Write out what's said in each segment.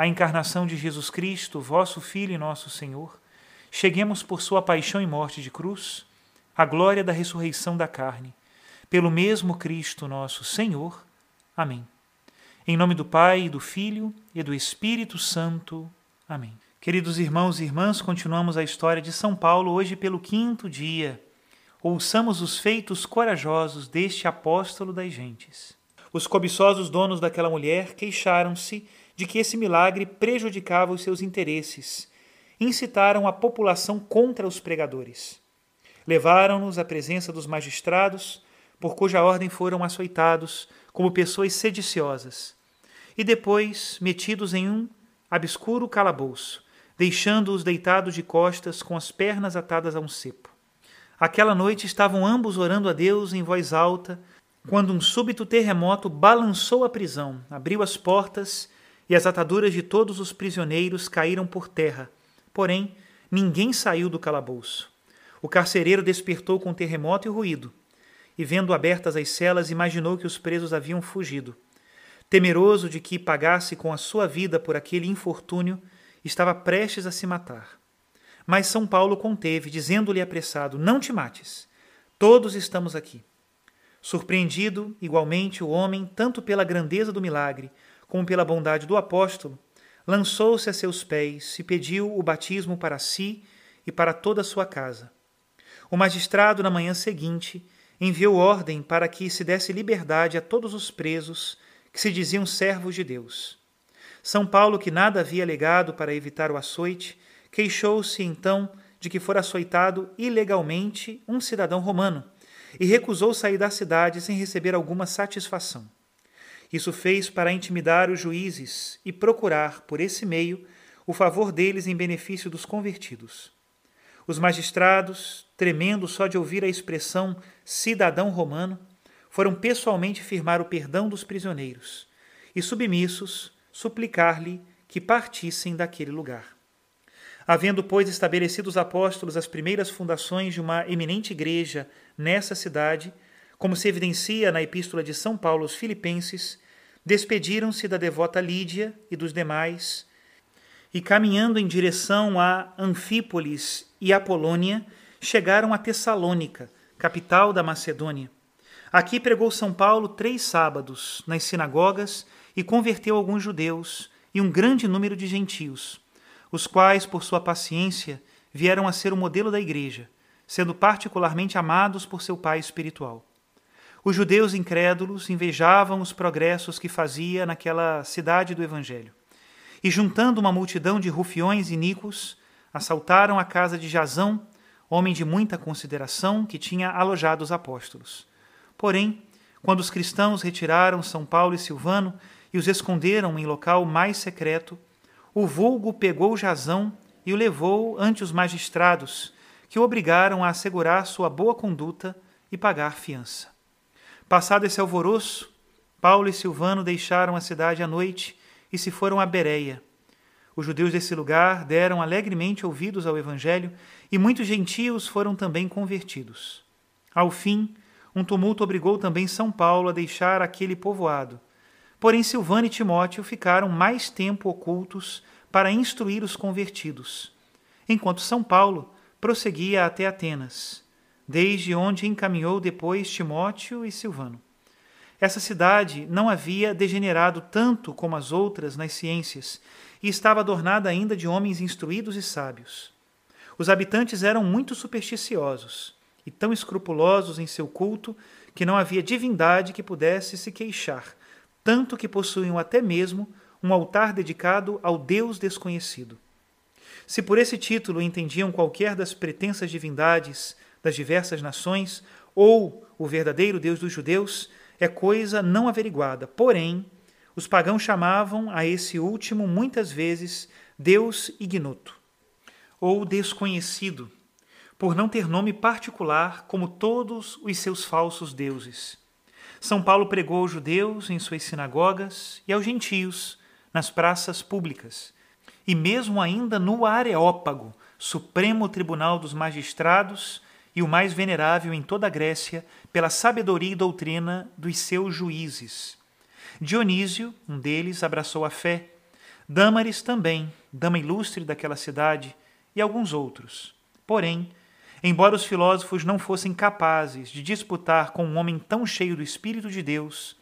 a encarnação de Jesus Cristo, vosso Filho e nosso Senhor, cheguemos por sua paixão e morte de cruz, à glória da ressurreição da carne, pelo mesmo Cristo nosso Senhor. Amém. Em nome do Pai, do Filho e do Espírito Santo. Amém. Queridos irmãos e irmãs, continuamos a história de São Paulo hoje pelo quinto dia. Ouçamos os feitos corajosos deste apóstolo das gentes. Os cobiçosos donos daquela mulher queixaram-se de que esse milagre prejudicava os seus interesses, incitaram a população contra os pregadores. Levaram-nos à presença dos magistrados, por cuja ordem foram açoitados como pessoas sediciosas, e depois metidos em um obscuro calabouço, deixando-os deitados de costas com as pernas atadas a um cepo. Aquela noite estavam ambos orando a Deus em voz alta, quando um súbito terremoto balançou a prisão, abriu as portas e as ataduras de todos os prisioneiros caíram por terra. Porém, ninguém saiu do calabouço. O carcereiro despertou com terremoto e ruído, e vendo abertas as celas, imaginou que os presos haviam fugido. Temeroso de que pagasse com a sua vida por aquele infortúnio, estava prestes a se matar. Mas São Paulo conteve, dizendo-lhe apressado: Não te mates, todos estamos aqui. Surpreendido, igualmente, o homem, tanto pela grandeza do milagre, como pela bondade do apóstolo, lançou-se a seus pés e pediu o batismo para si e para toda a sua casa. O magistrado, na manhã seguinte, enviou ordem para que se desse liberdade a todos os presos que se diziam servos de Deus. São Paulo, que nada havia legado para evitar o açoite, queixou-se então de que fora açoitado ilegalmente um cidadão romano e recusou sair da cidade sem receber alguma satisfação. Isso fez para intimidar os juízes e procurar, por esse meio, o favor deles em benefício dos convertidos. Os magistrados, tremendo só de ouvir a expressão cidadão romano, foram pessoalmente firmar o perdão dos prisioneiros e, submissos, suplicar-lhe que partissem daquele lugar. Havendo, pois, estabelecido os apóstolos as primeiras fundações de uma eminente igreja nessa cidade, como se evidencia na Epístola de São Paulo aos Filipenses, despediram-se da devota Lídia e dos demais, e caminhando em direção a Anfípolis e Apolônia, chegaram a Tessalônica, capital da Macedônia. Aqui pregou São Paulo três sábados nas sinagogas e converteu alguns judeus e um grande número de gentios, os quais, por sua paciência, vieram a ser o modelo da igreja, sendo particularmente amados por seu pai espiritual. Os judeus incrédulos invejavam os progressos que fazia naquela cidade do Evangelho. E, juntando uma multidão de rufiões iníquos, assaltaram a casa de Jazão, homem de muita consideração, que tinha alojado os apóstolos. Porém, quando os cristãos retiraram São Paulo e Silvano e os esconderam em local mais secreto, o vulgo pegou Jazão e o levou ante os magistrados, que o obrigaram a assegurar sua boa conduta e pagar fiança. Passado esse alvoroço, Paulo e Silvano deixaram a cidade à noite e se foram a Bereia. Os judeus desse lugar deram alegremente ouvidos ao Evangelho e muitos gentios foram também convertidos. Ao fim, um tumulto obrigou também São Paulo a deixar aquele povoado. Porém, Silvano e Timóteo ficaram mais tempo ocultos para instruir os convertidos, enquanto São Paulo prosseguia até Atenas, desde onde encaminhou depois Timóteo e Silvano. Essa cidade não havia degenerado tanto como as outras nas ciências e estava adornada ainda de homens instruídos e sábios. Os habitantes eram muito supersticiosos e tão escrupulosos em seu culto que não havia divindade que pudesse se queixar, tanto que possuíam até mesmo um altar dedicado ao Deus desconhecido. Se por esse título entendiam qualquer das pretensas divindades das diversas nações ou o verdadeiro Deus dos judeus, é coisa não averiguada. Porém, os pagãos chamavam a esse último muitas vezes Deus ignoto ou desconhecido, por não ter nome particular como todos os seus falsos deuses. São Paulo pregou aos judeus em suas sinagogas e aos gentios nas praças públicas, e mesmo ainda no Areópago, supremo tribunal dos magistrados e o mais venerável em toda a Grécia pela sabedoria e doutrina dos seus juízes. Dionísio, um deles, abraçou a fé, Dâmaris também, dama ilustre daquela cidade, e alguns outros. Porém, embora os filósofos não fossem capazes de disputar com um homem tão cheio do Espírito de Deus,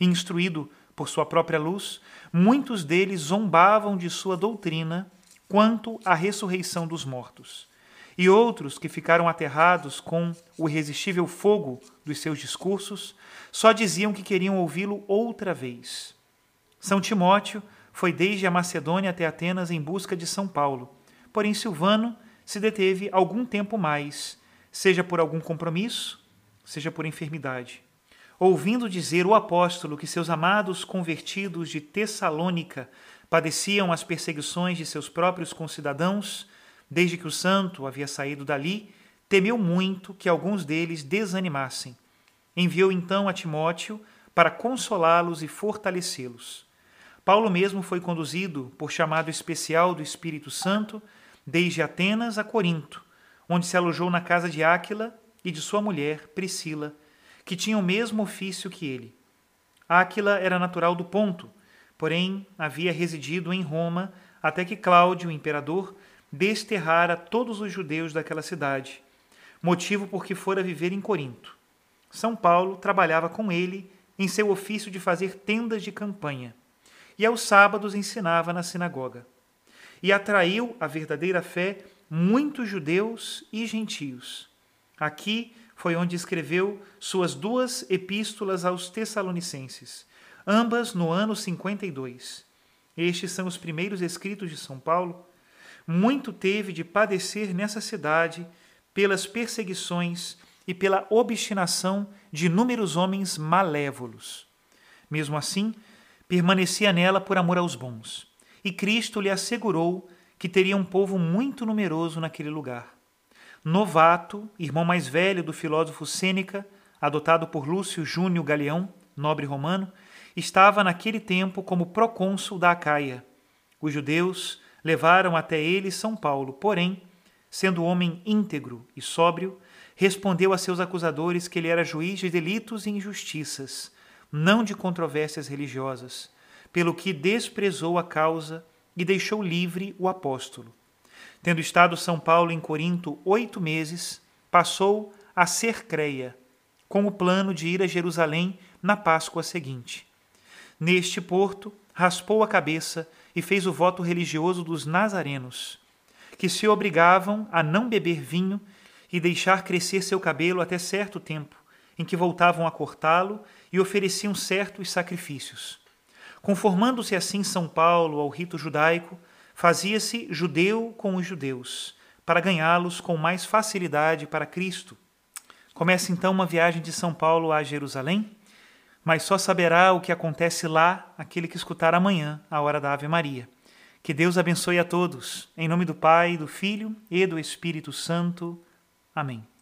instruído por sua própria luz, muitos deles zombavam de sua doutrina quanto à ressurreição dos mortos e outros que ficaram aterrados com o irresistível fogo dos seus discursos, só diziam que queriam ouvi-lo outra vez. São Timóteo foi desde a Macedônia até Atenas em busca de São Paulo, porém Silvano se deteve algum tempo mais, seja por algum compromisso, seja por enfermidade. Ouvindo dizer o apóstolo que seus amados convertidos de Tessalônica padeciam as perseguições de seus próprios concidadãos, Desde que o santo havia saído dali, temeu muito que alguns deles desanimassem. Enviou então a Timóteo para consolá-los e fortalecê-los. Paulo mesmo foi conduzido, por chamado especial do Espírito Santo, desde Atenas a Corinto, onde se alojou na casa de Áquila e de sua mulher, Priscila, que tinha o mesmo ofício que ele. Áquila era natural do Ponto, porém havia residido em Roma até que Cláudio, o imperador, desterrara todos os judeus daquela cidade, motivo por que fora viver em Corinto. São Paulo trabalhava com ele em seu ofício de fazer tendas de campanha, e aos sábados ensinava na sinagoga. E atraiu à verdadeira fé muitos judeus e gentios. Aqui foi onde escreveu suas duas epístolas aos Tessalonicenses, ambas no ano 52. Estes são os primeiros escritos de São Paulo muito teve de padecer nessa cidade pelas perseguições e pela obstinação de inúmeros homens malévolos. Mesmo assim, permanecia nela por amor aos bons, e Cristo lhe assegurou que teria um povo muito numeroso naquele lugar. Novato, irmão mais velho do filósofo Sêneca, adotado por Lúcio Júnior Galeão, nobre romano, estava naquele tempo como procônsul da Acaia. Os judeus levaram até ele São Paulo, porém, sendo homem íntegro e sóbrio, respondeu a seus acusadores que ele era juiz de delitos e injustiças, não de controvérsias religiosas, pelo que desprezou a causa e deixou livre o apóstolo. Tendo estado São Paulo em Corinto oito meses, passou a ser creia, com o plano de ir a Jerusalém na Páscoa seguinte. Neste porto, raspou a cabeça e fez o voto religioso dos nazarenos, que se obrigavam a não beber vinho e deixar crescer seu cabelo até certo tempo, em que voltavam a cortá-lo e ofereciam certos sacrifícios. Conformando-se assim São Paulo ao rito judaico, fazia-se judeu com os judeus, para ganhá-los com mais facilidade para Cristo. Começa então uma viagem de São Paulo a Jerusalém mas só saberá o que acontece lá aquele que escutar amanhã a hora da Ave Maria. Que Deus abençoe a todos, em nome do Pai, do Filho e do Espírito Santo. Amém.